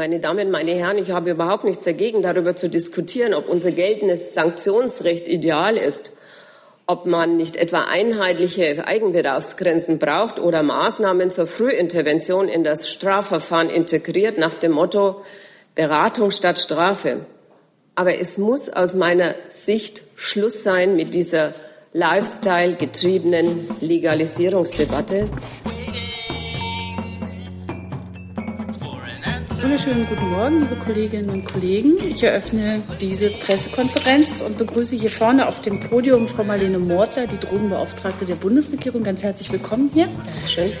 Meine Damen, meine Herren, ich habe überhaupt nichts dagegen, darüber zu diskutieren, ob unser geltendes Sanktionsrecht ideal ist, ob man nicht etwa einheitliche Eigenbedarfsgrenzen braucht oder Maßnahmen zur Frühintervention in das Strafverfahren integriert nach dem Motto Beratung statt Strafe. Aber es muss aus meiner Sicht Schluss sein mit dieser Lifestyle-getriebenen Legalisierungsdebatte. Wunderschönen guten Morgen, liebe Kolleginnen und Kollegen. Ich eröffne diese Pressekonferenz und begrüße hier vorne auf dem Podium Frau Marlene Mortler, die Drogenbeauftragte der Bundesregierung. Ganz herzlich willkommen hier. Dankeschön.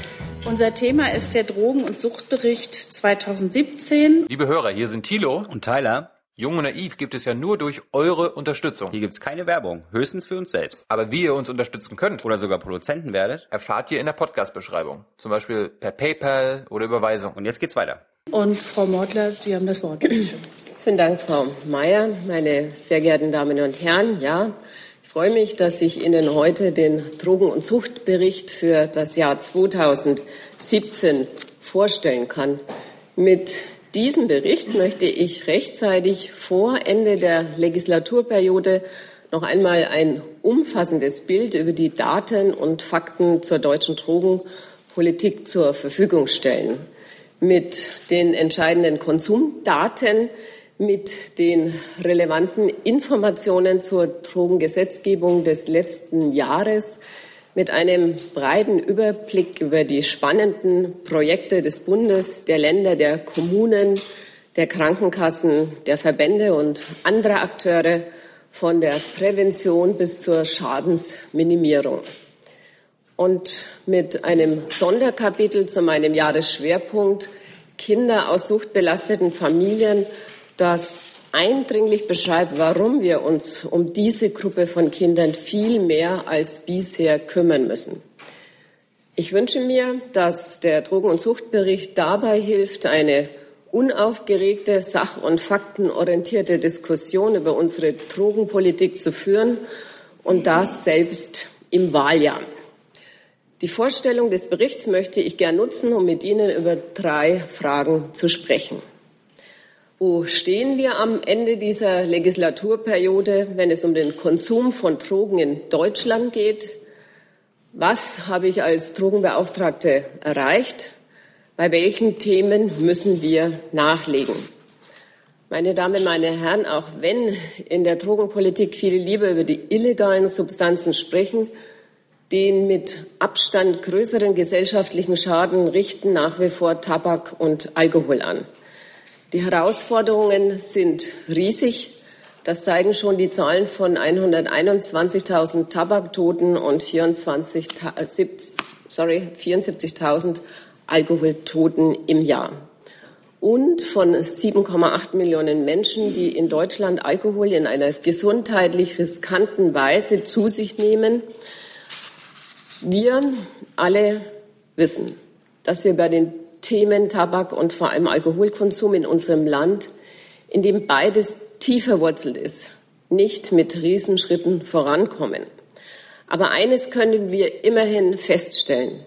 Unser Thema ist der Drogen- und Suchtbericht 2017. Liebe Hörer, hier sind Thilo und Tyler. Jung und Naiv gibt es ja nur durch eure Unterstützung. Hier gibt es keine Werbung, höchstens für uns selbst. Aber wie ihr uns unterstützen könnt oder sogar Produzenten werdet, erfahrt ihr in der Podcast-Beschreibung. Zum Beispiel per PayPal oder Überweisung. Und jetzt geht's weiter. Und Frau Mortler, Sie haben das Wort. Vielen Dank, Frau Mayer, meine sehr geehrten Damen und Herren. Ja, ich freue mich, dass ich Ihnen heute den Drogen- und Suchtbericht für das Jahr 2017 vorstellen kann. Mit diesem Bericht möchte ich rechtzeitig vor Ende der Legislaturperiode noch einmal ein umfassendes Bild über die Daten und Fakten zur deutschen Drogenpolitik zur Verfügung stellen. Mit den entscheidenden Konsumdaten, mit den relevanten Informationen zur Drogengesetzgebung des letzten Jahres, mit einem breiten Überblick über die spannenden Projekte des Bundes, der Länder, der Kommunen, der Krankenkassen, der Verbände und anderer Akteure von der Prävention bis zur Schadensminimierung. Und mit einem Sonderkapitel zu meinem Jahresschwerpunkt Kinder aus suchtbelasteten Familien, das eindringlich beschreibt, warum wir uns um diese Gruppe von Kindern viel mehr als bisher kümmern müssen. Ich wünsche mir, dass der Drogen- und Suchtbericht dabei hilft, eine unaufgeregte, sach- und faktenorientierte Diskussion über unsere Drogenpolitik zu führen und das selbst im Wahljahr. Die Vorstellung des Berichts möchte ich gern nutzen, um mit Ihnen über drei Fragen zu sprechen. Wo stehen wir am Ende dieser Legislaturperiode, wenn es um den Konsum von Drogen in Deutschland geht? Was habe ich als Drogenbeauftragte erreicht? Bei welchen Themen müssen wir nachlegen? Meine Damen, meine Herren, auch wenn in der Drogenpolitik viele lieber über die illegalen Substanzen sprechen, den mit Abstand größeren gesellschaftlichen Schaden richten nach wie vor Tabak und Alkohol an. Die Herausforderungen sind riesig. Das zeigen schon die Zahlen von 121.000 Tabaktoten und 24.000 sorry, 74.000 Alkoholtoten im Jahr. Und von 7,8 Millionen Menschen, die in Deutschland Alkohol in einer gesundheitlich riskanten Weise zu sich nehmen. Wir alle wissen, dass wir bei den Themen Tabak und vor allem Alkoholkonsum in unserem Land, in dem beides tief verwurzelt ist, nicht mit Riesenschritten vorankommen. Aber eines können wir immerhin feststellen.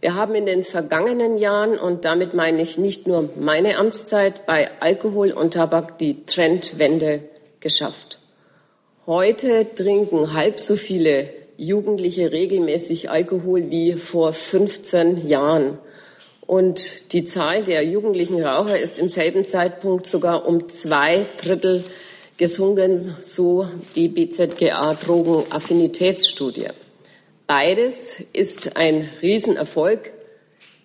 Wir haben in den vergangenen Jahren, und damit meine ich nicht nur meine Amtszeit, bei Alkohol und Tabak die Trendwende geschafft. Heute trinken halb so viele Jugendliche regelmäßig Alkohol wie vor 15 Jahren. Und die Zahl der jugendlichen Raucher ist im selben Zeitpunkt sogar um zwei Drittel gesunken, so die BZGA Drogenaffinitätsstudie. Beides ist ein Riesenerfolg,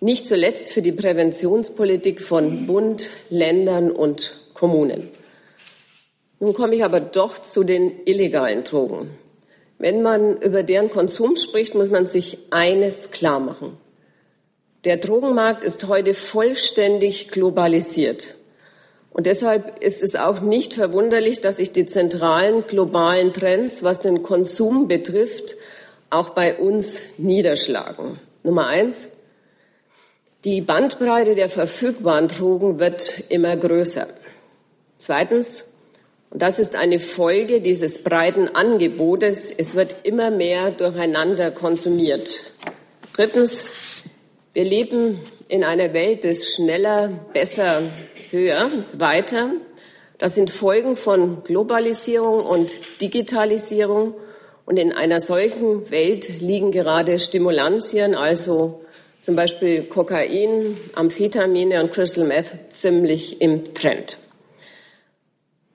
nicht zuletzt für die Präventionspolitik von Bund, Ländern und Kommunen. Nun komme ich aber doch zu den illegalen Drogen. Wenn man über deren Konsum spricht, muss man sich eines klar machen. Der Drogenmarkt ist heute vollständig globalisiert. Und deshalb ist es auch nicht verwunderlich, dass sich die zentralen globalen Trends, was den Konsum betrifft, auch bei uns niederschlagen. Nummer eins. Die Bandbreite der verfügbaren Drogen wird immer größer. Zweitens, und das ist eine Folge dieses breiten Angebotes, es wird immer mehr durcheinander konsumiert. Drittens, wir leben in einer Welt des schneller, besser, höher, weiter. Das sind Folgen von Globalisierung und Digitalisierung. Und in einer solchen Welt liegen gerade Stimulantien, also zum Beispiel Kokain, Amphetamine und Crystal Meth, ziemlich im Trend.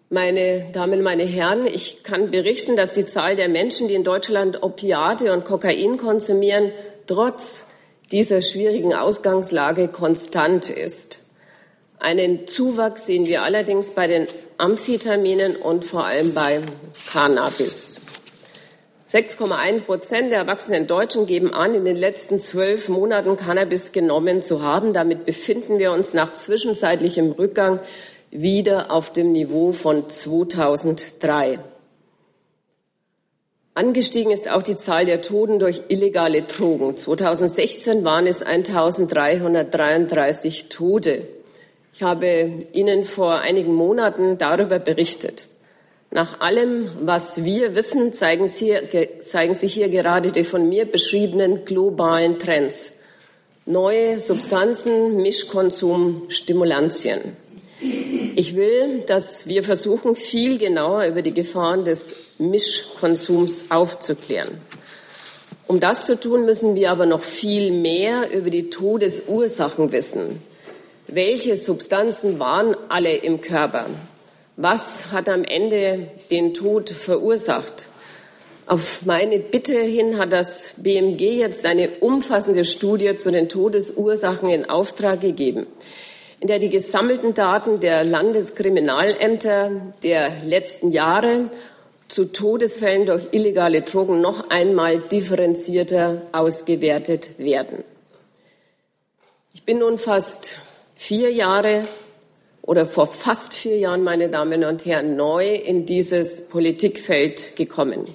Meine Damen, meine Herren, ich kann berichten, dass die Zahl der Menschen, die in Deutschland Opiate und Kokain konsumieren, trotz dieser schwierigen Ausgangslage konstant ist. Einen Zuwachs sehen wir allerdings bei den Amphetaminen und vor allem bei Cannabis. 6,1 Prozent der erwachsenen Deutschen geben an, in den letzten zwölf Monaten Cannabis genommen zu haben. Damit befinden wir uns nach zwischenzeitlichem Rückgang wieder auf dem Niveau von 2003. Angestiegen ist auch die Zahl der Toten durch illegale Drogen. 2016 waren es 1333 Tote. Ich habe Ihnen vor einigen Monaten darüber berichtet. Nach allem, was wir wissen, zeigen, Sie, zeigen sich hier gerade die von mir beschriebenen globalen Trends. Neue Substanzen, Mischkonsum, Stimulantien. Ich will, dass wir versuchen, viel genauer über die Gefahren des Mischkonsums aufzuklären. Um das zu tun, müssen wir aber noch viel mehr über die Todesursachen wissen. Welche Substanzen waren alle im Körper? Was hat am Ende den Tod verursacht? Auf meine Bitte hin hat das BMG jetzt eine umfassende Studie zu den Todesursachen in Auftrag gegeben in der die gesammelten Daten der Landeskriminalämter der letzten Jahre zu Todesfällen durch illegale Drogen noch einmal differenzierter ausgewertet werden. Ich bin nun fast vier Jahre oder vor fast vier Jahren, meine Damen und Herren, neu in dieses Politikfeld gekommen.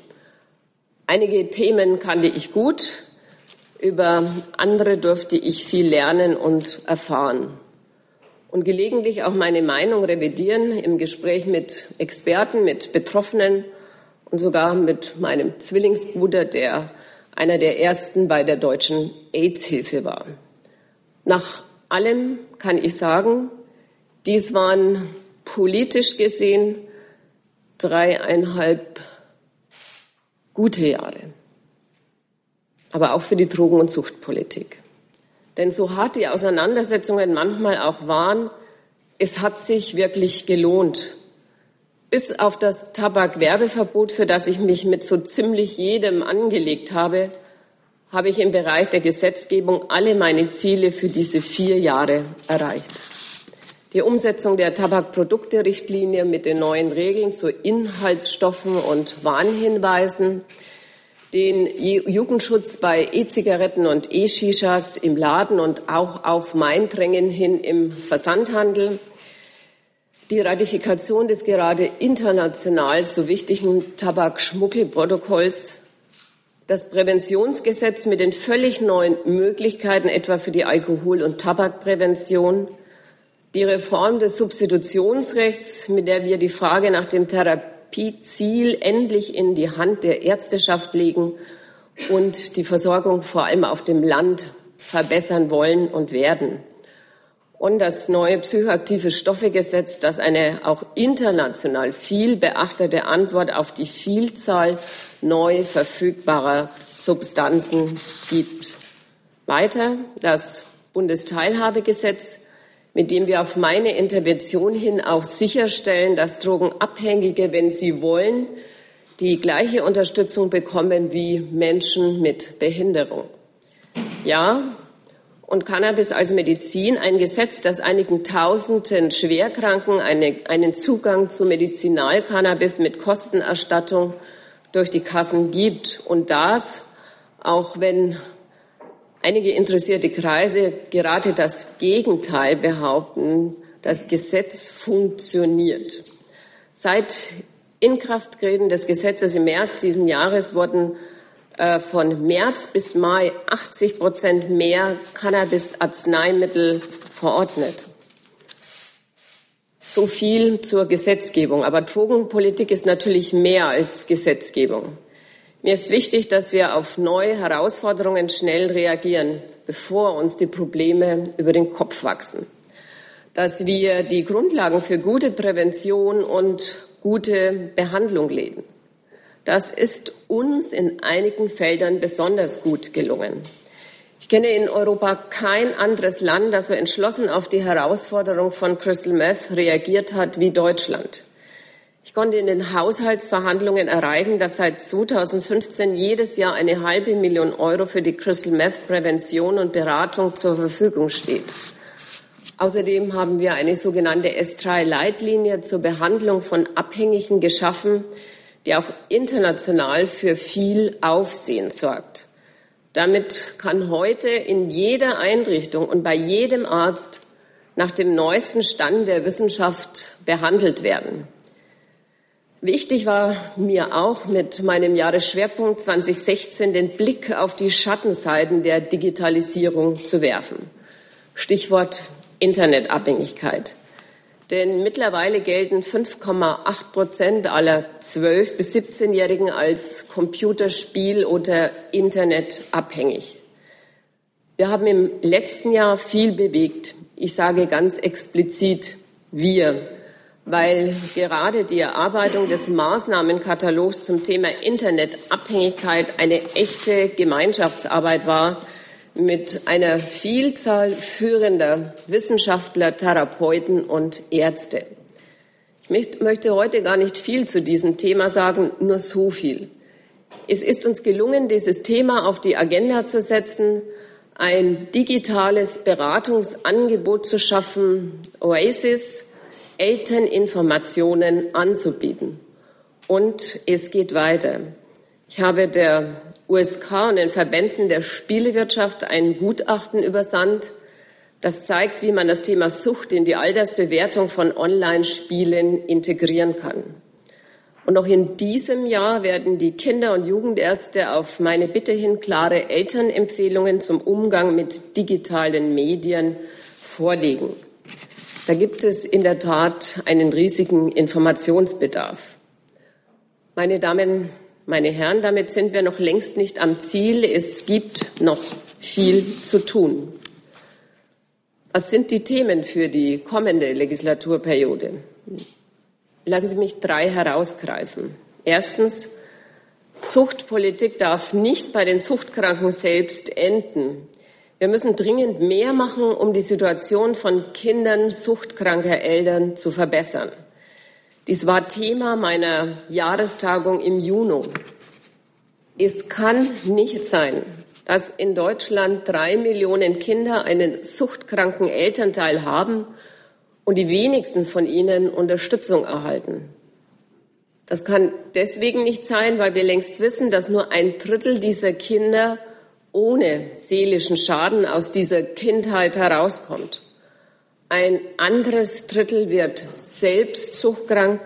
Einige Themen kannte ich gut, über andere durfte ich viel lernen und erfahren und gelegentlich auch meine Meinung revidieren im Gespräch mit Experten, mit Betroffenen und sogar mit meinem Zwillingsbruder, der einer der ersten bei der deutschen AIDS-Hilfe war. Nach allem kann ich sagen, dies waren politisch gesehen dreieinhalb gute Jahre, aber auch für die Drogen- und Suchtpolitik. Denn so hart die Auseinandersetzungen manchmal auch waren, es hat sich wirklich gelohnt. Bis auf das Tabakwerbeverbot, für das ich mich mit so ziemlich jedem angelegt habe, habe ich im Bereich der Gesetzgebung alle meine Ziele für diese vier Jahre erreicht. Die Umsetzung der Tabakprodukte-Richtlinie mit den neuen Regeln zu Inhaltsstoffen und Warnhinweisen, den Jugendschutz bei E-Zigaretten und E-Shishas im Laden und auch auf mein Drängen hin im Versandhandel, die Ratifikation des gerade international so wichtigen Tabakschmuggelprotokolls, das Präventionsgesetz mit den völlig neuen Möglichkeiten etwa für die Alkohol- und Tabakprävention, die Reform des Substitutionsrechts, mit der wir die Frage nach dem Therapie Therapieziel endlich in die Hand der Ärzteschaft legen und die Versorgung vor allem auf dem Land verbessern wollen und werden. Und das neue psychoaktive Stoffegesetz, das eine auch international viel beachtete Antwort auf die Vielzahl neu verfügbarer Substanzen gibt. Weiter das Bundesteilhabegesetz, mit dem wir auf meine Intervention hin auch sicherstellen, dass Drogenabhängige, wenn sie wollen, die gleiche Unterstützung bekommen wie Menschen mit Behinderung. Ja, und Cannabis als Medizin, ein Gesetz, das einigen Tausenden Schwerkranken eine, einen Zugang zu Medizinalcannabis mit Kostenerstattung durch die Kassen gibt. Und das, auch wenn einige interessierte Kreise gerade das Gegenteil behaupten. Das Gesetz funktioniert. Seit Inkrafttreten des Gesetzes im März diesen Jahres wurden äh, von März bis Mai 80 Prozent mehr Cannabis-Arzneimittel verordnet. So viel zur Gesetzgebung. Aber Drogenpolitik ist natürlich mehr als Gesetzgebung. Mir ist wichtig, dass wir auf neue Herausforderungen schnell reagieren, bevor uns die Probleme über den Kopf wachsen. Dass wir die Grundlagen für gute Prävention und gute Behandlung legen. Das ist uns in einigen Feldern besonders gut gelungen. Ich kenne in Europa kein anderes Land, das so entschlossen auf die Herausforderung von Crystal Meth reagiert hat wie Deutschland. Ich konnte in den Haushaltsverhandlungen erreichen, dass seit 2015 jedes Jahr eine halbe Million Euro für die Crystal Meth Prävention und Beratung zur Verfügung steht. Außerdem haben wir eine sogenannte S3-Leitlinie zur Behandlung von Abhängigen geschaffen, die auch international für viel Aufsehen sorgt. Damit kann heute in jeder Einrichtung und bei jedem Arzt nach dem neuesten Stand der Wissenschaft behandelt werden. Wichtig war mir auch mit meinem Jahresschwerpunkt 2016 den Blick auf die Schattenseiten der Digitalisierung zu werfen. Stichwort Internetabhängigkeit. Denn mittlerweile gelten 5,8 Prozent aller 12- bis 17-Jährigen als Computerspiel- oder Internetabhängig. Wir haben im letzten Jahr viel bewegt. Ich sage ganz explizit wir, weil gerade die Erarbeitung des Maßnahmenkatalogs zum Thema Internetabhängigkeit eine echte Gemeinschaftsarbeit war, mit einer Vielzahl führender Wissenschaftler, Therapeuten und Ärzte. Ich möchte heute gar nicht viel zu diesem Thema sagen, nur so viel. Es ist uns gelungen, dieses Thema auf die Agenda zu setzen, ein digitales Beratungsangebot zu schaffen, Oasis, Elterninformationen anzubieten. Und es geht weiter. Ich habe der USK und den Verbänden der Spielewirtschaft ein Gutachten übersandt, das zeigt, wie man das Thema Sucht in die Altersbewertung von Online-Spielen integrieren kann. Und auch in diesem Jahr werden die Kinder- und Jugendärzte auf meine Bitte hin klare Elternempfehlungen zum Umgang mit digitalen Medien vorlegen. Da gibt es in der Tat einen riesigen Informationsbedarf. Meine Damen meine Herren, damit sind wir noch längst nicht am Ziel. Es gibt noch viel zu tun. Was sind die Themen für die kommende Legislaturperiode? Lassen Sie mich drei herausgreifen. Erstens, Suchtpolitik darf nicht bei den Suchtkranken selbst enden. Wir müssen dringend mehr machen, um die Situation von Kindern suchtkranker Eltern zu verbessern. Dies war Thema meiner Jahrestagung im Juni. Es kann nicht sein, dass in Deutschland drei Millionen Kinder einen suchtkranken Elternteil haben und die wenigsten von ihnen Unterstützung erhalten. Das kann deswegen nicht sein, weil wir längst wissen, dass nur ein Drittel dieser Kinder ohne seelischen Schaden aus dieser Kindheit herauskommt. Ein anderes Drittel wird selbst suchtkrank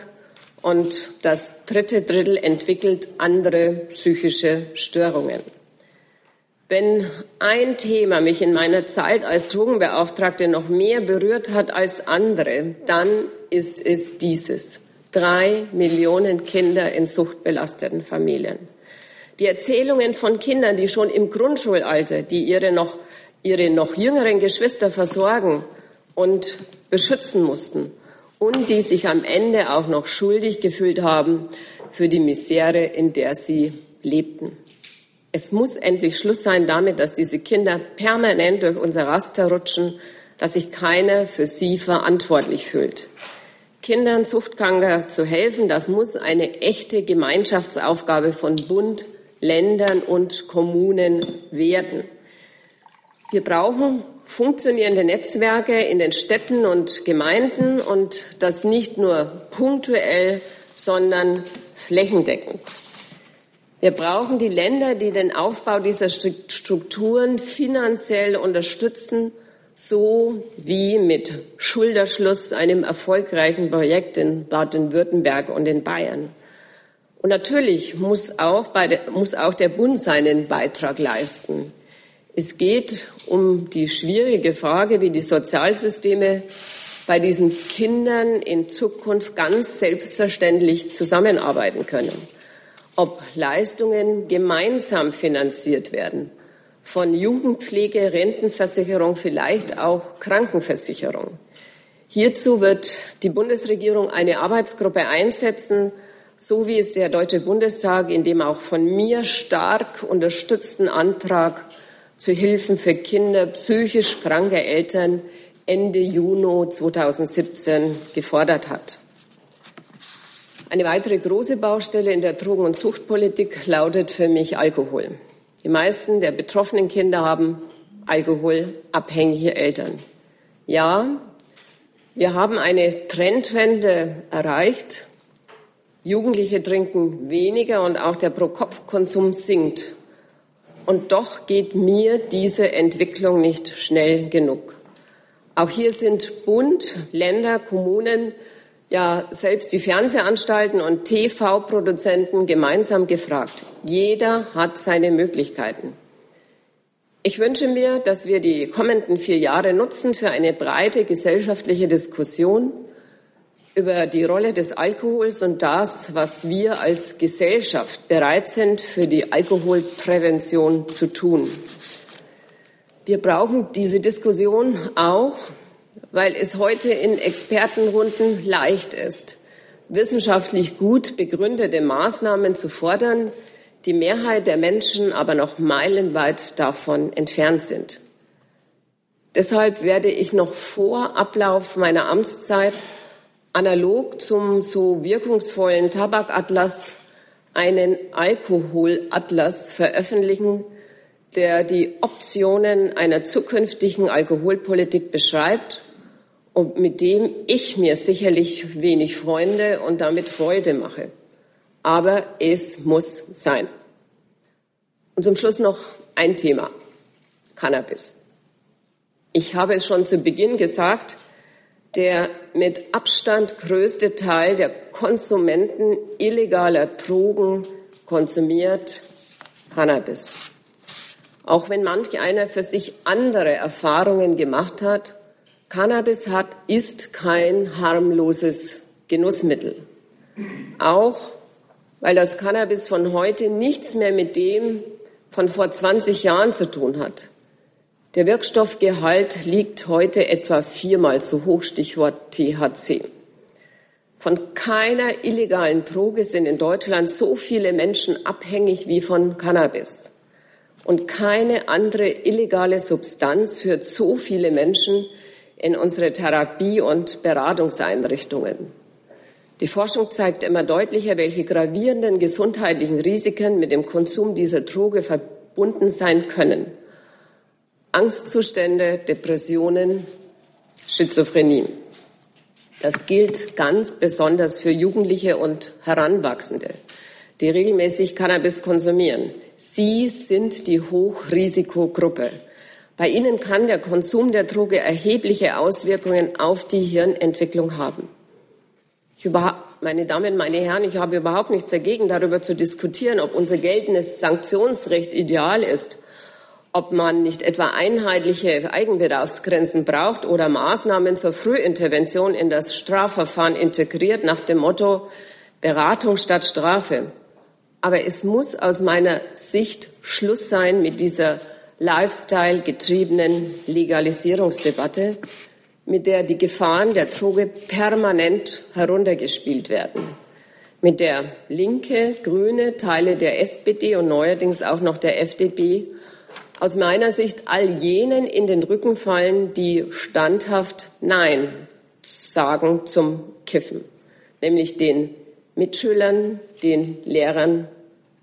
und das dritte Drittel entwickelt andere psychische Störungen. Wenn ein Thema mich in meiner Zeit als Drogenbeauftragte noch mehr berührt hat als andere, dann ist es dieses. Drei Millionen Kinder in suchtbelasteten Familien. Die Erzählungen von Kindern, die schon im Grundschulalter, die ihre noch, ihre noch jüngeren Geschwister versorgen, und beschützen mussten und die sich am Ende auch noch schuldig gefühlt haben für die Misere, in der sie lebten. Es muss endlich Schluss sein damit, dass diese Kinder permanent durch unser Raster rutschen, dass sich keiner für sie verantwortlich fühlt. Kindern Suchtkranker zu helfen, das muss eine echte Gemeinschaftsaufgabe von Bund, Ländern und Kommunen werden. Wir brauchen funktionierende Netzwerke in den Städten und Gemeinden und das nicht nur punktuell, sondern flächendeckend. Wir brauchen die Länder, die den Aufbau dieser Strukturen finanziell unterstützen, so wie mit Schulterschluss, einem erfolgreichen Projekt in Baden-Württemberg und in Bayern. Und natürlich muss auch, der, muss auch der Bund seinen Beitrag leisten. Es geht um die schwierige Frage, wie die Sozialsysteme bei diesen Kindern in Zukunft ganz selbstverständlich zusammenarbeiten können. ob Leistungen gemeinsam finanziert werden, von Jugendpflege, Rentenversicherung, vielleicht auch Krankenversicherung. Hierzu wird die Bundesregierung eine Arbeitsgruppe einsetzen, so wie es der Deutsche Bundestag in dem auch von mir stark unterstützten Antrag zu Hilfen für Kinder psychisch kranker Eltern Ende Juni 2017 gefordert hat. Eine weitere große Baustelle in der Drogen- und Suchtpolitik lautet für mich Alkohol. Die meisten der betroffenen Kinder haben alkoholabhängige Eltern. Ja, wir haben eine Trendwende erreicht. Jugendliche trinken weniger und auch der Pro-Kopf-Konsum sinkt. Und doch geht mir diese Entwicklung nicht schnell genug. Auch hier sind Bund, Länder, Kommunen, ja selbst die Fernsehanstalten und TV-Produzenten gemeinsam gefragt. Jeder hat seine Möglichkeiten. Ich wünsche mir, dass wir die kommenden vier Jahre nutzen für eine breite gesellschaftliche Diskussion über die Rolle des Alkohols und das, was wir als Gesellschaft bereit sind, für die Alkoholprävention zu tun. Wir brauchen diese Diskussion auch, weil es heute in Expertenrunden leicht ist, wissenschaftlich gut begründete Maßnahmen zu fordern, die Mehrheit der Menschen aber noch meilenweit davon entfernt sind. Deshalb werde ich noch vor Ablauf meiner Amtszeit analog zum so wirkungsvollen Tabakatlas einen Alkoholatlas veröffentlichen, der die Optionen einer zukünftigen Alkoholpolitik beschreibt und mit dem ich mir sicherlich wenig Freunde und damit Freude mache. Aber es muss sein. Und zum Schluss noch ein Thema. Cannabis. Ich habe es schon zu Beginn gesagt, der mit Abstand größte Teil der Konsumenten illegaler Drogen konsumiert Cannabis. Auch wenn manch einer für sich andere Erfahrungen gemacht hat, Cannabis hat, ist kein harmloses Genussmittel. Auch weil das Cannabis von heute nichts mehr mit dem von vor 20 Jahren zu tun hat. Der Wirkstoffgehalt liegt heute etwa viermal so hoch, Stichwort THC. Von keiner illegalen Droge sind in Deutschland so viele Menschen abhängig wie von Cannabis. Und keine andere illegale Substanz führt so viele Menschen in unsere Therapie- und Beratungseinrichtungen. Die Forschung zeigt immer deutlicher, welche gravierenden gesundheitlichen Risiken mit dem Konsum dieser Droge verbunden sein können. Angstzustände, Depressionen, Schizophrenie. Das gilt ganz besonders für Jugendliche und Heranwachsende, die regelmäßig Cannabis konsumieren. Sie sind die Hochrisikogruppe. Bei ihnen kann der Konsum der Droge erhebliche Auswirkungen auf die Hirnentwicklung haben. Ich meine Damen, meine Herren, ich habe überhaupt nichts dagegen, darüber zu diskutieren, ob unser geltendes Sanktionsrecht ideal ist ob man nicht etwa einheitliche Eigenbedarfsgrenzen braucht oder Maßnahmen zur Frühintervention in das Strafverfahren integriert nach dem Motto Beratung statt Strafe. Aber es muss aus meiner Sicht Schluss sein mit dieser Lifestyle getriebenen Legalisierungsdebatte, mit der die Gefahren der Droge permanent heruntergespielt werden, mit der Linke, Grüne, Teile der SPD und neuerdings auch noch der FDP aus meiner Sicht all jenen in den Rücken fallen, die standhaft Nein sagen zum Kiffen, nämlich den Mitschülern, den Lehrern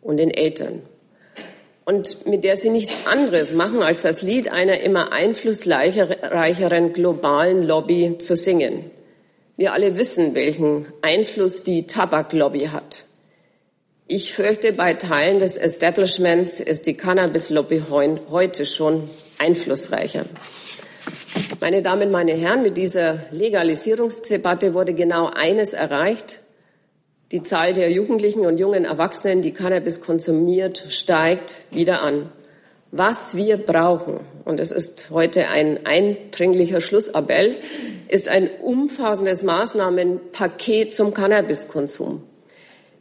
und den Eltern. Und mit der sie nichts anderes machen, als das Lied einer immer einflussreicheren globalen Lobby zu singen. Wir alle wissen, welchen Einfluss die Tabaklobby hat. Ich fürchte, bei Teilen des Establishments ist die Cannabis-Lobby heute schon einflussreicher. Meine Damen, meine Herren, mit dieser Legalisierungsdebatte wurde genau eines erreicht. Die Zahl der Jugendlichen und jungen Erwachsenen, die Cannabis konsumiert, steigt wieder an. Was wir brauchen, und es ist heute ein eindringlicher Schlussappell, ist ein umfassendes Maßnahmenpaket zum Cannabiskonsum.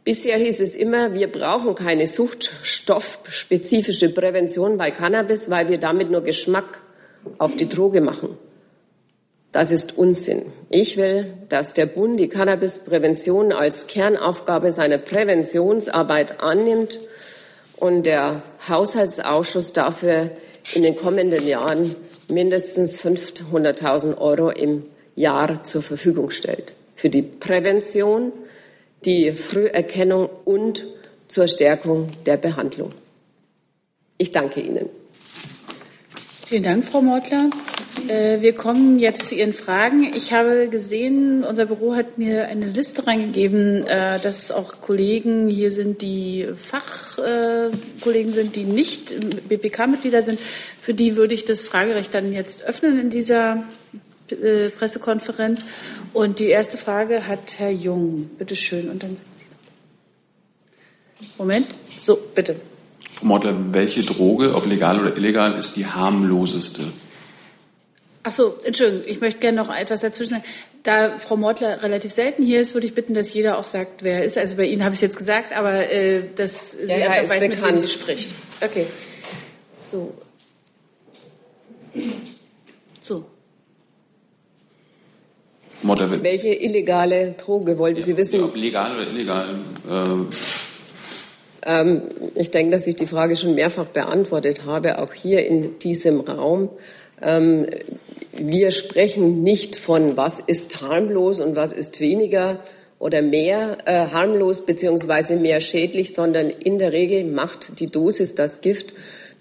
Bisher hieß es immer, wir brauchen keine suchtstoffspezifische Prävention bei Cannabis, weil wir damit nur Geschmack auf die Droge machen. Das ist Unsinn. Ich will, dass der Bund die Cannabisprävention als Kernaufgabe seiner Präventionsarbeit annimmt und der Haushaltsausschuss dafür in den kommenden Jahren mindestens 500.000 Euro im Jahr zur Verfügung stellt. Für die Prävention, die Früherkennung und zur Stärkung der Behandlung. Ich danke Ihnen. Vielen Dank, Frau Mortler. Äh, wir kommen jetzt zu Ihren Fragen. Ich habe gesehen, unser Büro hat mir eine Liste reingegeben, äh, dass auch Kollegen hier sind, die Fachkollegen sind, die nicht BPK-Mitglieder sind. Für die würde ich das Fragerecht dann jetzt öffnen in dieser äh, Pressekonferenz. Und die erste Frage hat Herr Jung. Bitte schön. Und dann sind Sie. Moment. So, bitte. Frau Mortler, welche Droge, ob legal oder illegal, ist die harmloseste? Ach so, Entschuldigung, ich möchte gerne noch etwas dazwischen sagen. Da Frau Mortler relativ selten hier ist, würde ich bitten, dass jeder auch sagt, wer er ist. Also bei Ihnen habe ich es jetzt gesagt, aber äh, dass sie ja, einfach weiß, bekannt. mit wem sie spricht. Okay. So. So. Mortler, Welche illegale Droge wollten Sie wissen? Ja, ob legal oder illegal? Ähm, ähm, ich denke, dass ich die Frage schon mehrfach beantwortet habe, auch hier in diesem Raum. Ähm, wir sprechen nicht von, was ist harmlos und was ist weniger oder mehr äh, harmlos beziehungsweise mehr schädlich, sondern in der Regel macht die Dosis das Gift.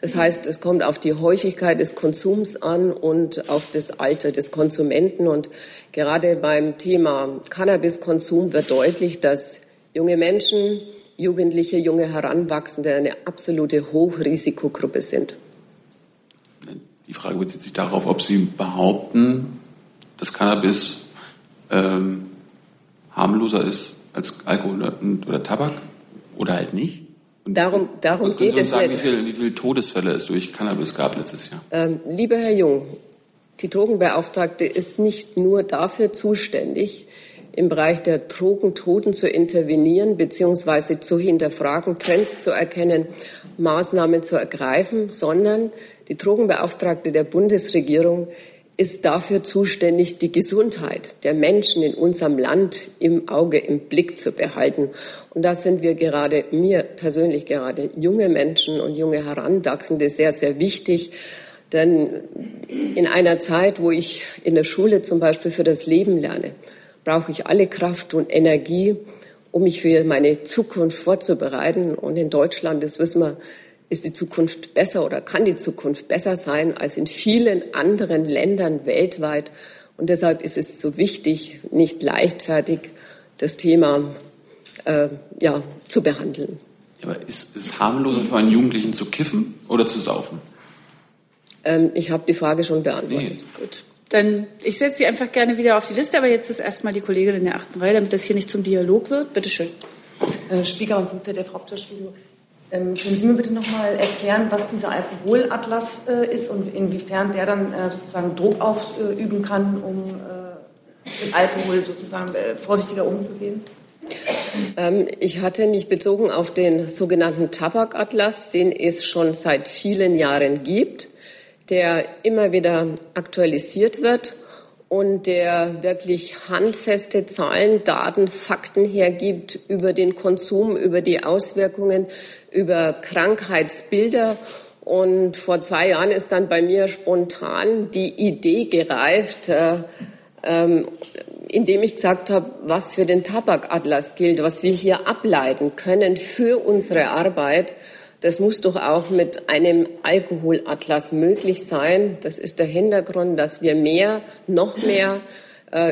Das heißt, es kommt auf die Häufigkeit des Konsums an und auf das Alter des Konsumenten. Und gerade beim Thema Cannabiskonsum wird deutlich, dass junge Menschen, Jugendliche, junge Heranwachsende eine absolute Hochrisikogruppe sind. Die Frage bezieht sich darauf, ob Sie behaupten, dass Cannabis ähm, harmloser ist als Alkohol oder Tabak oder halt nicht. Und darum darum können geht es sagen, nicht. Wie viele wie Todesfälle es durch Cannabis gab letztes Jahr? Ähm, lieber Herr Jung, die Drogenbeauftragte ist nicht nur dafür zuständig, im Bereich der Drogentoten zu intervenieren bzw. zu hinterfragen, Trends zu erkennen, Maßnahmen zu ergreifen, sondern die Drogenbeauftragte der Bundesregierung ist dafür zuständig, die Gesundheit der Menschen in unserem Land im Auge, im Blick zu behalten. Und das sind wir gerade, mir persönlich gerade, junge Menschen und junge Heranwachsende sehr, sehr wichtig. Denn in einer Zeit, wo ich in der Schule zum Beispiel für das Leben lerne, brauche ich alle Kraft und Energie, um mich für meine Zukunft vorzubereiten. Und in Deutschland, das wissen wir, ist die Zukunft besser oder kann die Zukunft besser sein als in vielen anderen Ländern weltweit. Und deshalb ist es so wichtig, nicht leichtfertig das Thema äh, ja, zu behandeln. Aber ist es harmloser für einen Jugendlichen zu kiffen oder zu saufen? Ähm, ich habe die Frage schon beantwortet. Nee. Gut. Dann, ich setze Sie einfach gerne wieder auf die Liste, aber jetzt ist erstmal die Kollegin in der achten Reihe, damit das hier nicht zum Dialog wird. Bitte schön. Äh, Spiegelmann vom ZDF Hauptstadtstudio. Ähm, können Sie mir bitte nochmal erklären, was dieser Alkoholatlas äh, ist und inwiefern der dann äh, sozusagen Druck ausüben kann, um äh, mit Alkohol sozusagen äh, vorsichtiger umzugehen? Ähm, ich hatte mich bezogen auf den sogenannten Tabakatlas, den es schon seit vielen Jahren gibt, der immer wieder aktualisiert wird und der wirklich handfeste Zahlen, Daten, Fakten hergibt über den Konsum, über die Auswirkungen, über Krankheitsbilder. Und vor zwei Jahren ist dann bei mir spontan die Idee gereift, äh, ähm, indem ich gesagt habe, was für den Tabakatlas gilt, was wir hier ableiten können für unsere Arbeit. Das muss doch auch mit einem Alkoholatlas möglich sein. Das ist der Hintergrund, dass wir mehr, noch mehr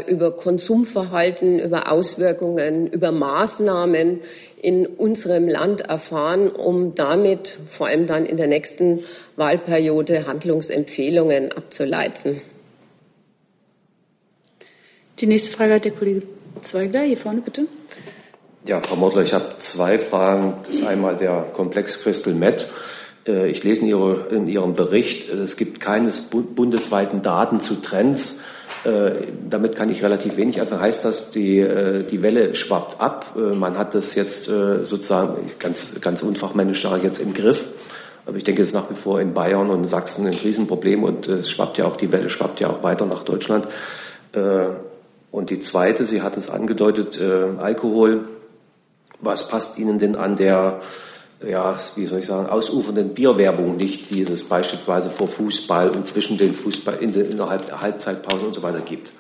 über Konsumverhalten, über Auswirkungen, über Maßnahmen in unserem Land erfahren, um damit vor allem dann in der nächsten Wahlperiode Handlungsempfehlungen abzuleiten. Die nächste Frage hat der Kollege Zweigler. Hier vorne bitte. Ja, Frau Mortler, ich habe zwei Fragen. Das ist einmal der Komplex Crystal Met. Äh, ich lese in, Ihre, in Ihrem Bericht, es gibt keine bundesweiten Daten zu Trends Äh, damit kann ich relativ wenig anfangen. Heißt das, die, äh, die Welle schwappt ab? Äh, man hat das jetzt äh, sozusagen, ganz, ganz unfachmännisch sage ich jetzt, im Griff. Aber ich denke, es ist nach wie vor in Bayern und Sachsen ein Riesenproblem und äh, es schwappt ja auch, die Welle schwappt ja auch weiter nach Deutschland. Äh, und die zweite, Sie hatten es angedeutet, Alkohol. Was passt Ihnen denn an der ja, wie soll ich sagen, ausufernden Bierwerbung nicht, die es beispielsweise vor Fußball und zwischen den Fußball, in den, innerhalb der Halbzeitpausen und so weiter gibt.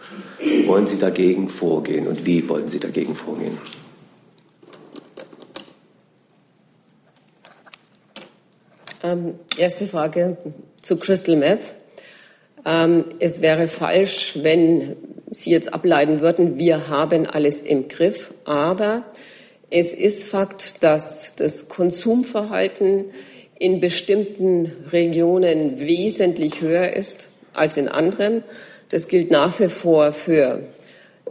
Wollen Sie dagegen vorgehen und wie wollen Sie dagegen vorgehen? Ähm, erste Frage zu Crystal Meth. Ähm, es wäre falsch, wenn Sie jetzt ableiten würden, wir haben alles im Griff, aber es ist Fakt, dass das Konsumverhalten in bestimmten Regionen wesentlich höher ist als in anderen. Das gilt nach wie vor für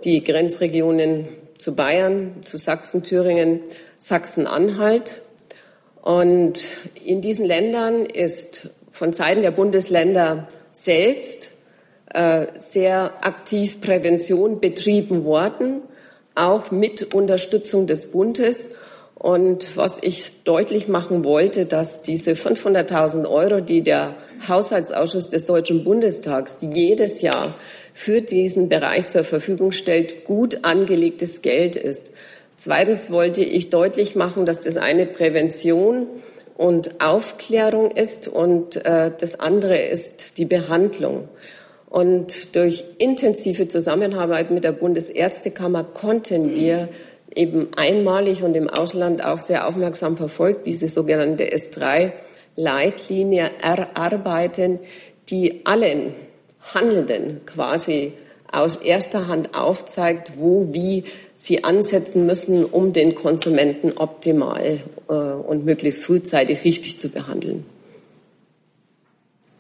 die Grenzregionen zu Bayern, zu Sachsen, Thüringen, Sachsen-Anhalt. Und in diesen Ländern ist von Seiten der Bundesländer selbst äh, sehr aktiv Prävention betrieben worden auch mit Unterstützung des Bundes. Und was ich deutlich machen wollte, dass diese 500.000 Euro, die der Haushaltsausschuss des Deutschen Bundestags jedes Jahr für diesen Bereich zur Verfügung stellt, gut angelegtes Geld ist. Zweitens wollte ich deutlich machen, dass das eine Prävention und Aufklärung ist und äh, das andere ist die Behandlung. Und durch intensive Zusammenarbeit mit der Bundesärztekammer konnten wir eben einmalig und im Ausland auch sehr aufmerksam verfolgt diese sogenannte S3-Leitlinie erarbeiten, die allen Handelnden quasi aus erster Hand aufzeigt, wo, wie sie ansetzen müssen, um den Konsumenten optimal äh, und möglichst frühzeitig richtig zu behandeln.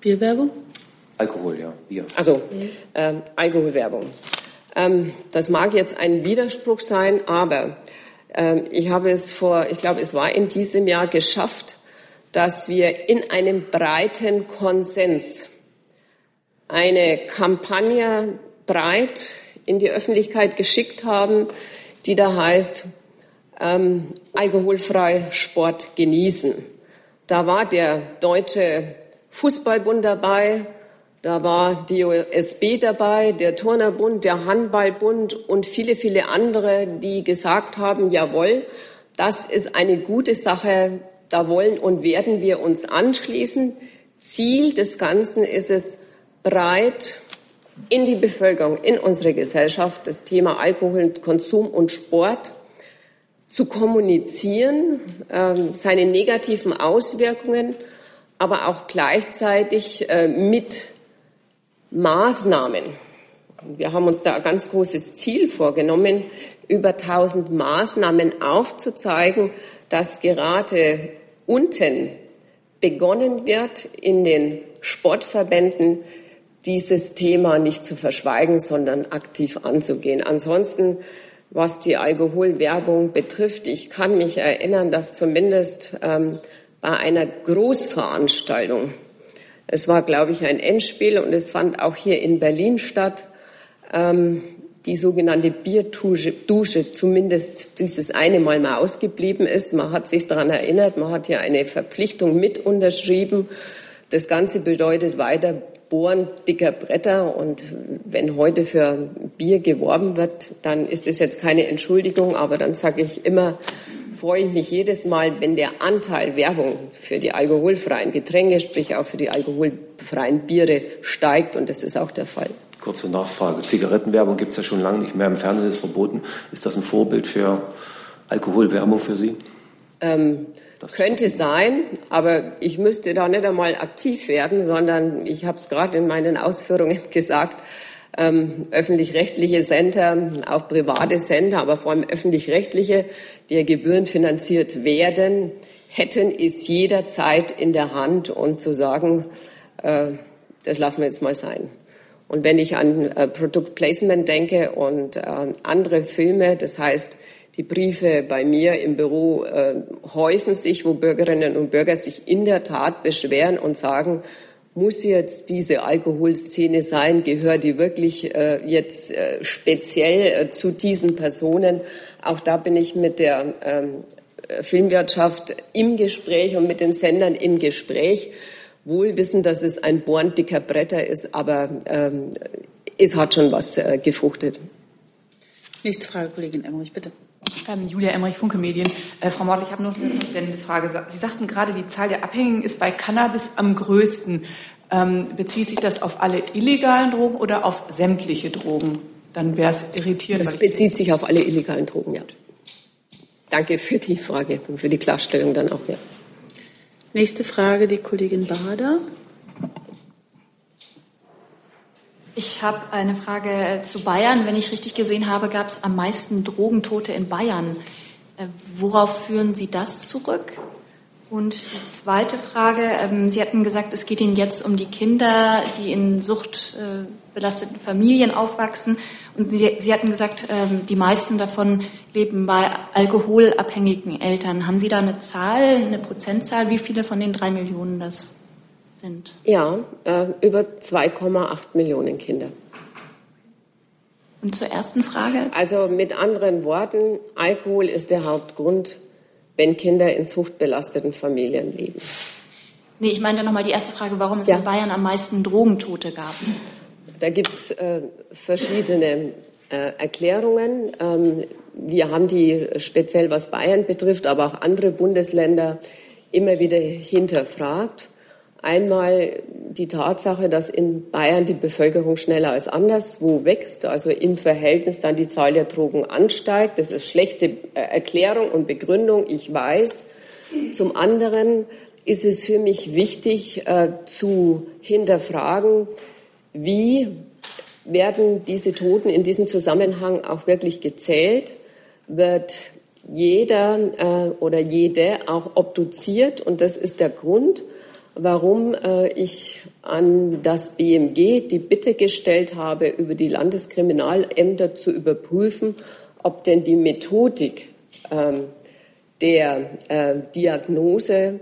Bierwerbung? Alkohol, ja, Bier. Also ähm, Alkoholwerbung. Ähm, das mag jetzt ein Widerspruch sein, aber ähm, ich habe es vor, ich glaube, es war in diesem Jahr geschafft, dass wir in einem breiten Konsens eine Kampagne breit in die Öffentlichkeit geschickt haben, die da heißt, ähm, alkoholfrei Sport genießen. Da war der Deutsche Fußballbund dabei, da war die OSB dabei, der Turnerbund, der Handballbund und viele, viele andere, die gesagt haben, jawohl, das ist eine gute Sache, da wollen und werden wir uns anschließen. Ziel des Ganzen ist es, breit in die Bevölkerung, in unsere Gesellschaft das Thema Alkohol, Konsum und Sport zu kommunizieren, ähm, seine negativen Auswirkungen, aber auch gleichzeitig äh, mit Maßnahmen. Wir haben uns da ein ganz großes Ziel vorgenommen, über 1000 Maßnahmen aufzuzeigen, dass gerade unten begonnen wird, in den Sportverbänden dieses Thema nicht zu verschweigen, sondern aktiv anzugehen. Ansonsten, was die Alkoholwerbung betrifft, ich kann mich erinnern, dass zumindest ähm, bei einer Großveranstaltung es war, glaube ich, ein Endspiel und es fand auch hier in Berlin statt. Ähm, die sogenannte Bierdusche Dusche zumindest dieses eine Mal mal ausgeblieben ist. Man hat sich daran erinnert, man hat hier eine Verpflichtung mit unterschrieben. Das Ganze bedeutet weiter Bohren dicker Bretter. Und wenn heute für Bier geworben wird, dann ist es jetzt keine Entschuldigung, aber dann sage ich immer, freue ich mich jedes Mal, wenn der Anteil Werbung für die alkoholfreien Getränke, sprich auch für die alkoholfreien Biere, steigt. Und das ist auch der Fall. Kurze Nachfrage. Zigarettenwerbung gibt es ja schon lange nicht mehr. Im Fernsehen ist verboten. Ist das ein Vorbild für Alkoholwerbung für Sie? Ähm, könnte sein, aber ich müsste da nicht einmal aktiv werden, sondern ich habe es gerade in meinen Ausführungen gesagt, ähm, öffentlich-rechtliche Sender, auch private Sender, aber vor allem öffentlich-rechtliche, die ja gebührenfinanziert werden, hätten es jederzeit in der Hand und zu sagen, äh, das lassen wir jetzt mal sein. Und wenn ich an äh, Product Placement denke und äh, andere Filme, das heißt, die Briefe bei mir im Büro äh, häufen sich, wo Bürgerinnen und Bürger sich in der Tat beschweren und sagen, muss jetzt diese Alkoholszene sein? Gehört die wirklich äh, jetzt äh, speziell äh, zu diesen Personen? Auch da bin ich mit der ähm, Filmwirtschaft im Gespräch und mit den Sendern im Gespräch. Wohl wissen, dass es ein bohrend dicker Bretter ist, aber ähm, es hat schon was äh, gefruchtet. Nächste Frage, Kollegin Emmerich, bitte. Ähm, Julia Emmerich, Funke Medien. Äh, Frau Mordel, ich habe noch eine Verständnisfrage. Sie sagten gerade, die Zahl der Abhängigen ist bei Cannabis am größten. Ähm, bezieht sich das auf alle illegalen Drogen oder auf sämtliche Drogen? Dann wäre es irritierend. Das bezieht sich auf alle illegalen Drogen, ja. Danke für die Frage und für die Klarstellung dann auch, ja. Nächste Frage, die Kollegin Bader. Ich habe eine Frage äh, zu Bayern. Wenn ich richtig gesehen habe, gab es am meisten Drogentote in Bayern. Äh, worauf führen Sie das zurück? Und die zweite Frage, ähm, Sie hatten gesagt, es geht Ihnen jetzt um die Kinder, die in suchtbelasteten Familien aufwachsen. Und Sie, Sie hatten gesagt, ähm, die meisten davon leben bei alkoholabhängigen Eltern. Haben Sie da eine Zahl, eine Prozentzahl, wie viele von den drei Millionen das sind? Ja, äh, über 2,8 Millionen Kinder. Und zur ersten Frage? Also mit anderen Worten, Alkohol ist der Hauptgrund, wenn Kinder in suchtbelasteten Familien leben. Nee, ich meine nochmal die erste Frage, warum es ja. in Bayern am meisten Drogentote gab. Da gibt es äh, verschiedene äh, Erklärungen. Ähm, wir haben die speziell was Bayern betrifft, aber auch andere Bundesländer immer wieder hinterfragt. Einmal die Tatsache, dass in Bayern die Bevölkerung schneller als anderswo wächst, also im Verhältnis dann die Zahl der Drogen ansteigt. Das ist schlechte äh, Erklärung und Begründung, ich weiß. Zum anderen ist es für mich wichtig äh, zu hinterfragen, wie werden diese Toten in diesem Zusammenhang auch wirklich gezählt? Wird jeder äh, oder jede auch obduziert? Und das ist der Grund, warum äh, ich an das BMG die Bitte gestellt habe, über die Landeskriminalämter zu überprüfen, ob denn die Methodik ähm, der äh, Diagnose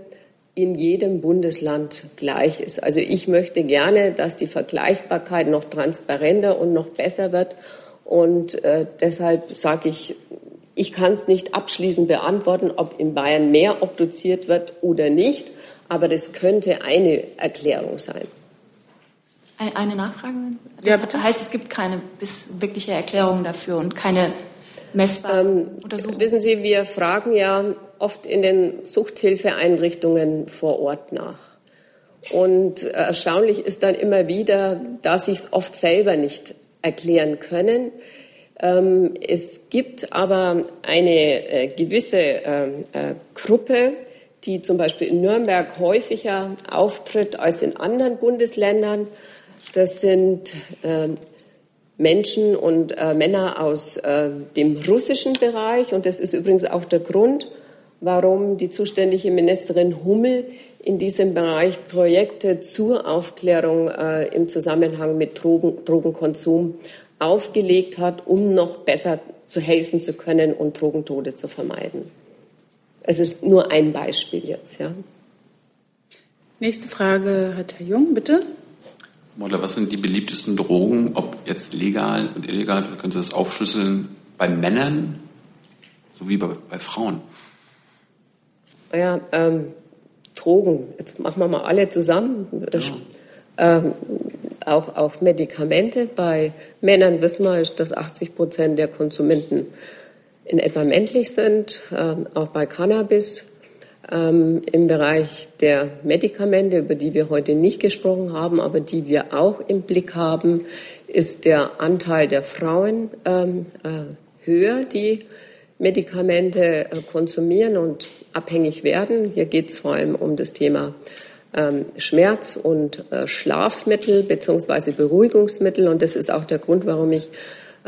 in jedem Bundesland gleich ist. Also ich möchte gerne, dass die Vergleichbarkeit noch transparenter und noch besser wird. Und äh, deshalb sage ich, ich kann es nicht abschließend beantworten, ob in Bayern mehr obduziert wird oder nicht aber das könnte eine Erklärung sein. Eine Nachfrage? Das ja, bitte. heißt, es gibt keine bis wirkliche Erklärung dafür und keine messbare ähm, Untersuchung? Wissen Sie, wir fragen ja oft in den Suchthilfeeinrichtungen vor Ort nach. Und erstaunlich ist dann immer wieder, dass sie es oft selber nicht erklären können. Ähm, es gibt aber eine äh, gewisse ähm, äh, Gruppe, die zum Beispiel in Nürnberg häufiger auftritt als in anderen Bundesländern. Das sind äh, Menschen und äh, Männer aus äh, dem russischen Bereich. Und das ist übrigens auch der Grund, warum die zuständige Ministerin Hummel in diesem Bereich Projekte zur Aufklärung äh, im Zusammenhang mit Drogen, Drogenkonsum aufgelegt hat, um noch besser zu helfen zu können und Drogentode zu vermeiden. Es ist nur ein Beispiel jetzt, ja. Nächste Frage hat Herr Jung, bitte. Modler, was sind die beliebtesten Drogen, ob jetzt legal und illegal, vielleicht können Sie das aufschlüsseln, bei Männern sowie bei, bei Frauen? Ja, ähm, Drogen, jetzt machen wir mal alle zusammen. Ja. Ähm, auch, auch Medikamente. Bei Männern wissen wir, dass 80 Prozent der Konsumenten in etwa männlich sind, ähm, auch bei Cannabis. Ähm, Im Bereich der Medikamente, über die wir heute nicht gesprochen haben, aber die wir auch im Blick haben, ist der Anteil der Frauen ähm, äh, höher, die Medikamente äh, konsumieren und abhängig werden. Hier geht es vor allem um das Thema Schmerz- und äh, Schlafmittel beziehungsweise Beruhigungsmittel. Und das ist auch der Grund, warum ich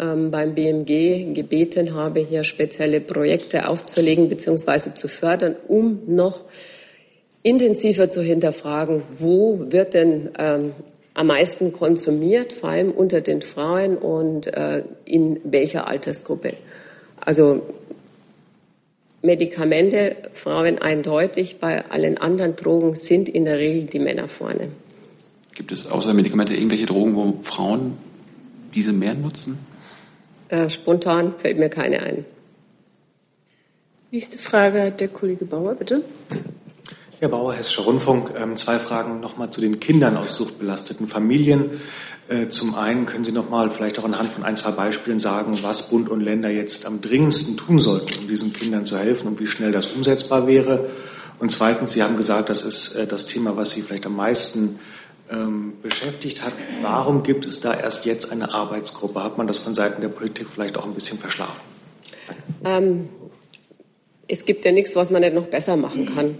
ähm, beim BMG gebeten habe, hier spezielle Projekte aufzulegen bzw. zu fördern, um noch intensiver zu hinterfragen, wo wird denn ähm, am meisten konsumiert, vor allem unter den Frauen und äh, in welcher Altersgruppe. Also Gibt es außer Medikamente irgendwelche Drogen, wo Frauen diese mehr nutzen? Äh, spontan fällt mir keine ein. Nächste Frage, der Kollege Bauer, bitte. Herr Bauer, Hessischer Rundfunk. Ähm, zwei Fragen nochmal zu den Kindern aus suchtbelasteten Familien. Äh, zum einen können Sie nochmal vielleicht auch anhand von ein, zwei Beispielen sagen, was Bund und Länder jetzt am dringendsten tun sollten, um diesen Kindern zu helfen und wie schnell das umsetzbar wäre. Und zweitens, Sie haben gesagt, das ist äh, das Thema, was Sie vielleicht am meisten ähm, beschäftigt hat. Warum gibt es da erst jetzt eine Arbeitsgruppe? Hat man das von Seiten der Politik vielleicht auch ein bisschen verschlafen? Ähm, es gibt ja nichts, was man nicht noch besser machen kann.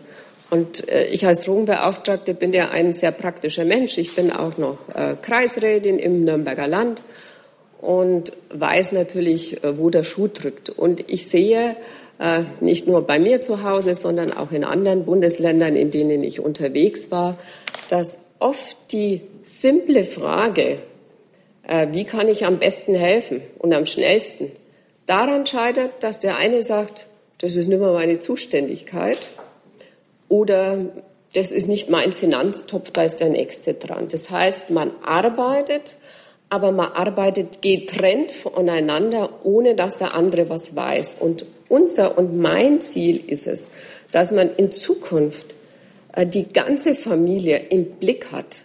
Und äh, ich als Drogenbeauftragte bin ja ein sehr praktischer Mensch. Ich bin auch noch äh, Kreisrätin im Nürnberger Land und weiß natürlich, äh, wo der Schuh drückt. Und ich sehe äh, nicht nur bei mir zu Hause, sondern auch in anderen Bundesländern, in denen ich unterwegs war, dass oft die simple Frage, äh, wie kann ich am besten helfen und am schnellsten, daran scheitert, dass der eine sagt, das ist nicht mehr meine Zuständigkeit oder das ist nicht mein Finanztopf, da ist der nächste dran. Das heißt, man arbeitet, aber man arbeitet getrennt voneinander, ohne dass der andere was weiß. Und unser und mein Ziel ist es, dass man in Zukunft die ganze Familie im Blick hat.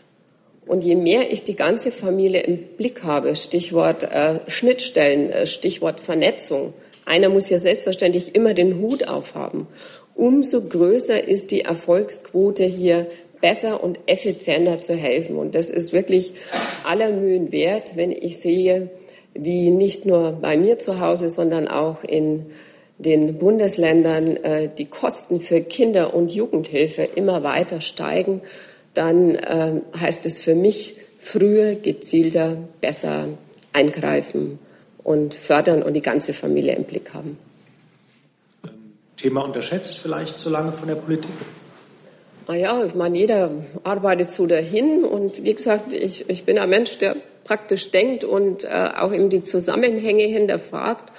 Und je mehr ich die ganze Familie im Blick habe, Stichwort äh, Schnittstellen, äh, Stichwort Vernetzung, einer muss ja selbstverständlich immer den Hut aufhaben umso größer ist die Erfolgsquote hier besser und effizienter zu helfen. Und das ist wirklich aller Mühen wert, wenn ich sehe, wie nicht nur bei mir zu Hause, sondern auch in den Bundesländern äh, die Kosten für Kinder- und Jugendhilfe immer weiter steigen, dann äh, heißt es für mich früher, gezielter, besser eingreifen und fördern und die ganze Familie im Blick haben. Thema unterschätzt vielleicht so lange von der Politik? Naja, ich meine, jeder arbeitet so dahin und wie gesagt, ich, ich bin ein Mensch, der praktisch denkt und äh, auch eben die Zusammenhänge hinterfragt.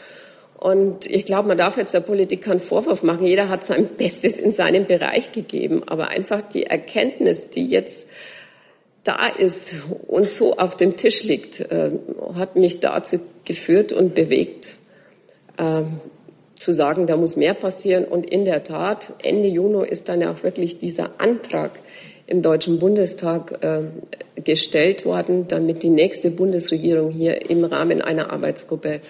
Und ich glaube, man darf jetzt der Politik keinen Vorwurf machen. Jeder hat sein Bestes in seinem Bereich gegeben. Aber einfach die Erkenntnis, die jetzt da ist und so auf dem Tisch liegt, äh, hat mich dazu geführt und bewegt, äh, zu sagen, da muss mehr passieren. Und in der Tat, Ende Juni ist dann ja auch wirklich dieser Antrag im Deutschen Bundestag äh, gestellt worden, damit die nächste Bundesregierung hier im Rahmen einer Arbeitsgruppe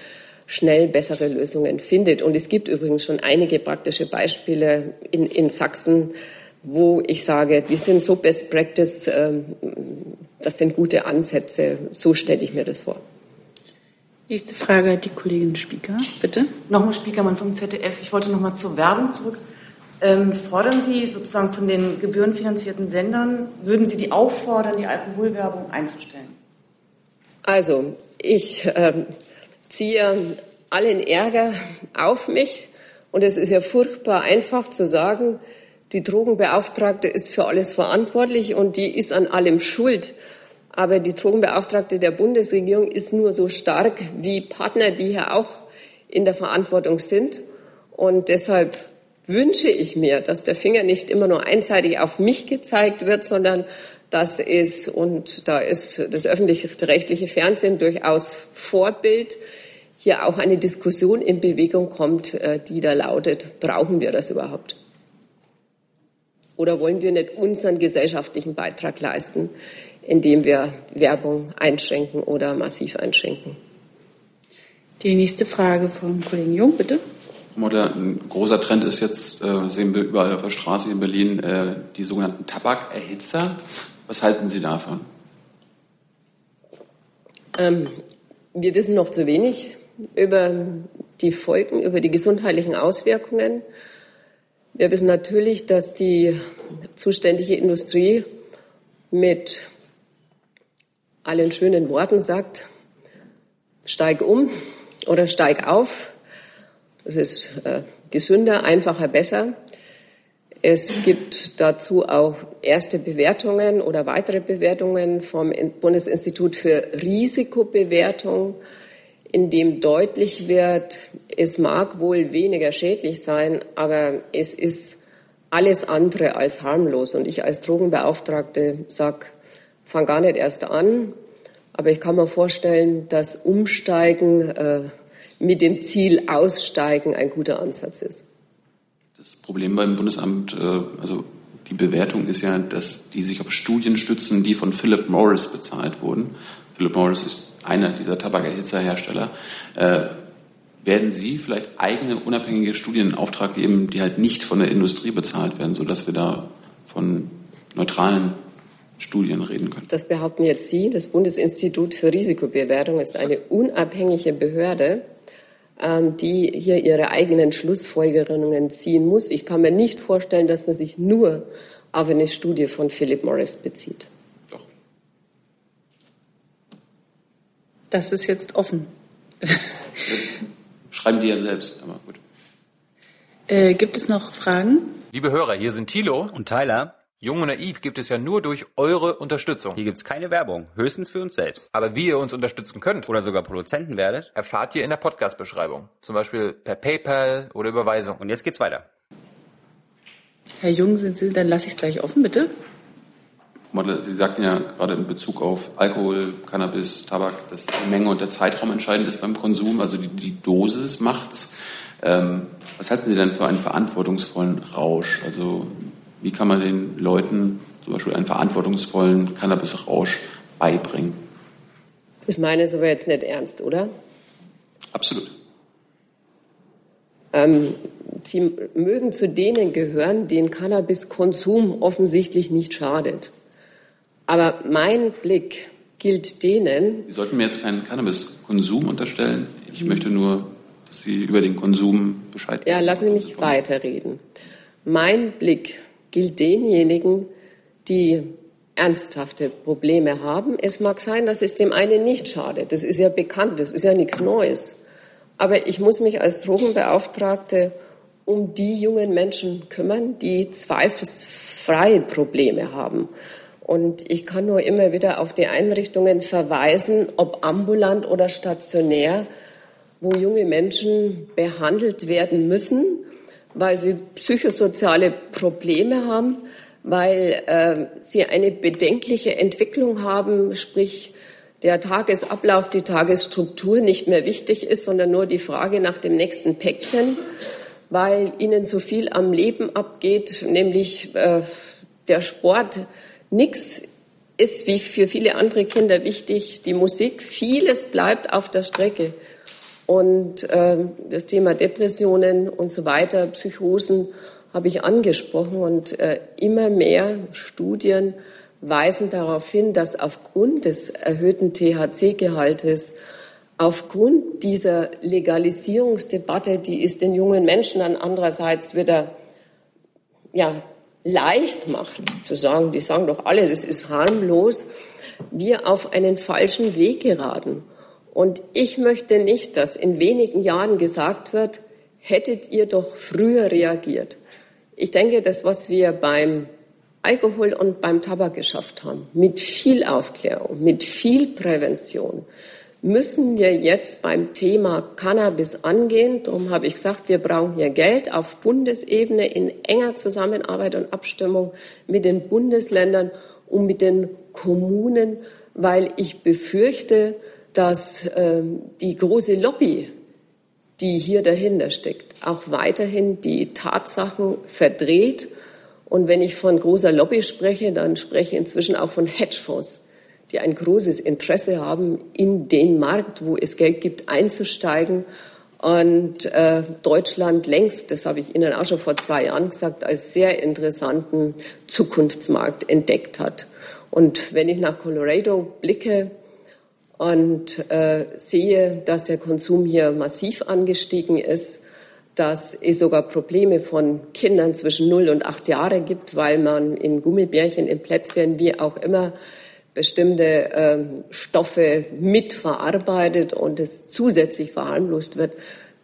schnell bessere Lösungen findet. Und es gibt übrigens schon einige praktische Beispiele in, in Sachsen, wo ich sage, die sind so Best Practice, äh, das sind gute Ansätze. So stelle ich mir das vor. Nächste Frage hat die Kollegin Spieker, bitte. Nochmal Spiekermann vom ZDF. Ich wollte nochmal zur Werbung zurück. Ähm, fordern Sie sozusagen von den gebührenfinanzierten Sendern, würden Sie die auffordern, die Alkoholwerbung einzustellen? Also, ich ähm, ziehe allen Ärger auf mich und es ist ja furchtbar einfach zu sagen, die Drogenbeauftragte ist für alles verantwortlich und die ist an allem schuld. Aber die Drogenbeauftragte der Bundesregierung ist nur so stark wie Partner, die hier auch in der Verantwortung sind. Und deshalb wünsche ich mir, dass der Finger nicht immer nur einseitig auf mich gezeigt wird, sondern dass es, und da ist das öffentlich-rechtliche Fernsehen durchaus Vorbild, hier auch eine Diskussion in Bewegung kommt, äh, die da lautet, brauchen wir das überhaupt? Oder wollen wir nicht unseren gesellschaftlichen Beitrag leisten? indem wir Werbung einschränken oder massiv einschränken. Die nächste Frage vom Kollegen Jung, bitte. Mutter, ein großer Trend ist jetzt, äh, sehen wir überall auf der Straße in Berlin, äh, die sogenannten Tabakerhitzer. Was halten Sie davon? Ähm, wir wissen noch zu wenig über die Folgen, über die gesundheitlichen Auswirkungen. Wir wissen natürlich, dass die zuständige Industrie mit allen schönen Worten sagt, steig um oder steig auf. Das ist äh, gesünder, einfacher, besser. Es gibt dazu auch erste Bewertungen oder weitere Bewertungen vom Bundesinstitut für Risikobewertung, in dem deutlich wird, es mag wohl weniger schädlich sein, aber es ist alles andere als harmlos. Und ich als Drogenbeauftragte sage, fange gar nicht erst an, aber ich kann mir vorstellen, dass Umsteigen äh, mit dem Ziel Aussteigen ein guter Ansatz ist. Das Problem beim Bundesamt, äh, also die Bewertung ist ja, dass die sich auf Studien stützen, die von Philip Morris bezahlt wurden. Philip Morris ist einer dieser Tabakerhitzerhersteller. Äh, werden Sie vielleicht eigene unabhängige Studien in Auftrag geben, die halt nicht von der Industrie bezahlt werden, sodass wir da von neutralen Studien reden können? Das behaupten jetzt Sie. Das Bundesinstitut für Risikobewertung ist eine unabhängige Behörde, die hier ihre eigenen Schlussfolgerungen ziehen muss. Ich kann mir nicht vorstellen, dass man sich nur auf eine Studie von Philip Morris bezieht. Doch. Das ist jetzt offen. Schreiben die ja selbst, aber gut. Äh, gibt es noch Fragen? Liebe Hörer, hier sind Thilo und Tyler. Jung und Naiv gibt es ja nur durch eure Unterstützung. Hier gibt es keine Werbung, höchstens für uns selbst. Aber wie ihr uns unterstützen könnt oder sogar Produzenten werdet, erfahrt ihr in der Podcast-Beschreibung. Zum Beispiel per PayPal oder Überweisung. Und jetzt geht's weiter. Herr Jung, sind Sie, dann lasse ich es gleich offen, bitte. Sie sagten ja gerade in Bezug auf Alkohol, Cannabis, Tabak, dass die Menge und der Zeitraum entscheidend ist beim Konsum, also die, die Dosis macht's. Ähm, was halten Sie denn für einen verantwortungsvollen Rausch? Also wie kann man den Leuten zum Beispiel einen verantwortungsvollen Cannabis-Rausch beibringen? Das meinen Sie aber jetzt nicht ernst, oder? Absolut. Ähm, Sie mögen zu denen gehören, denen Cannabiskonsum offensichtlich nicht schadet. Aber mein Blick gilt denen. Sie sollten mir jetzt keinen Cannabiskonsum unterstellen. Ich möchte nur, dass Sie über den Konsum Bescheid wissen. Ja, lassen Sie mich weiterreden. Mein Blick gilt denjenigen, die ernsthafte Probleme haben. Es mag sein, dass es dem einen nicht schadet. Das ist ja bekannt, das ist ja nichts Neues. Aber ich muss mich als Drogenbeauftragte um die jungen Menschen kümmern, die zweifelsfrei Probleme haben. Und ich kann nur immer wieder auf die Einrichtungen verweisen, ob ambulant oder stationär, wo junge Menschen behandelt werden müssen, weil sie psychosoziale Probleme haben, weil äh, sie eine bedenkliche Entwicklung haben, sprich der Tagesablauf, die Tagesstruktur nicht mehr wichtig ist, sondern nur die Frage nach dem nächsten Päckchen, weil ihnen so viel am Leben abgeht, nämlich äh, der Sport, Nichts ist wie für viele andere Kinder wichtig, die Musik. Vieles bleibt auf der Strecke. Und äh, das Thema Depressionen und so weiter, Psychosen habe ich angesprochen. Und äh, immer mehr Studien weisen darauf hin, dass aufgrund des erhöhten THC-Gehaltes, aufgrund dieser Legalisierungsdebatte, die ist den jungen Menschen dann andererseits wieder ja, leicht macht, zu sagen, die sagen doch alle, das ist harmlos, wir auf einen falschen Weg geraten. Und ich möchte nicht, dass in wenigen Jahren gesagt wird, hättet ihr doch früher reagiert. Ich denke, das, was wir beim Alkohol und beim Tabak geschafft haben, mit viel Aufklärung, mit viel Prävention, müssen wir jetzt beim Thema Cannabis angehen. Darum habe ich gesagt, wir brauchen hier Geld auf Bundesebene in enger Zusammenarbeit und Abstimmung mit den Bundesländern und mit den Kommunen, weil ich befürchte, dass äh, die große Lobby, die hier dahinter steckt, auch weiterhin die Tatsachen verdreht. Und wenn ich von großer Lobby spreche, dann spreche ich inzwischen auch von Hedgefonds die ein großes Interesse haben, in den Markt, wo es Geld gibt, einzusteigen. Und äh, Deutschland längst, das habe ich Ihnen auch schon vor zwei Jahren gesagt, als sehr interessanten Zukunftsmarkt entdeckt hat. Und wenn ich nach Colorado blicke und äh, sehe, dass der Konsum hier massiv angestiegen ist, dass es sogar Probleme von Kindern zwischen 0 und 8 Jahre gibt, weil man in Gummibärchen, in Plätzchen, wie auch immer, bestimmte äh, Stoffe mitverarbeitet und es zusätzlich verharmlost wird,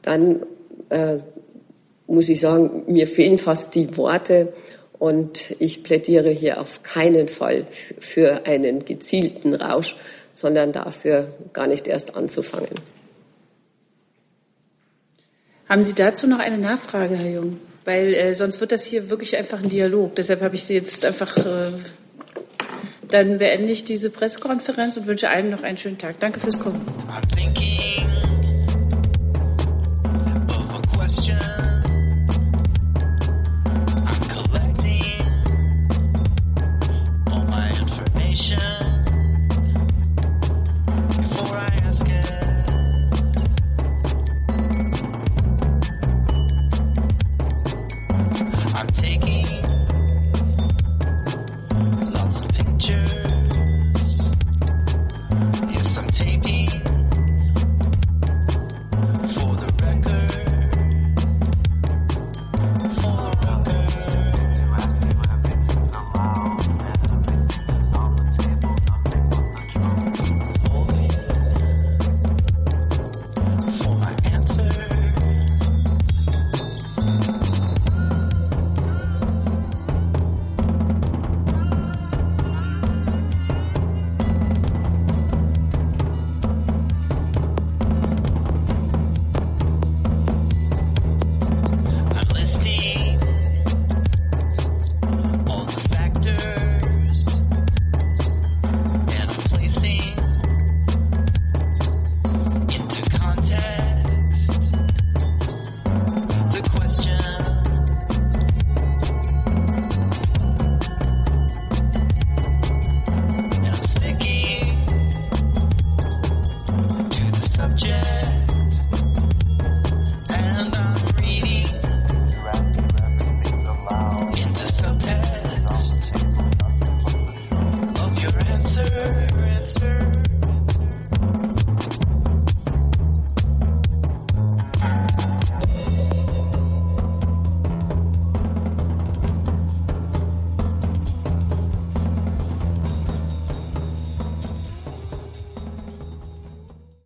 dann äh, muss ich sagen, mir fehlen fast die Worte. Und ich plädiere hier auf keinen Fall für einen gezielten Rausch, sondern dafür gar nicht erst anzufangen. Haben Sie dazu noch eine Nachfrage, Herr Jung? Weil äh, sonst wird das hier wirklich einfach ein Dialog. Deshalb habe ich Sie jetzt einfach äh, Dann beende ich diese Pressekonferenz und wünsche allen noch einen schönen Tag. Danke fürs Kommen.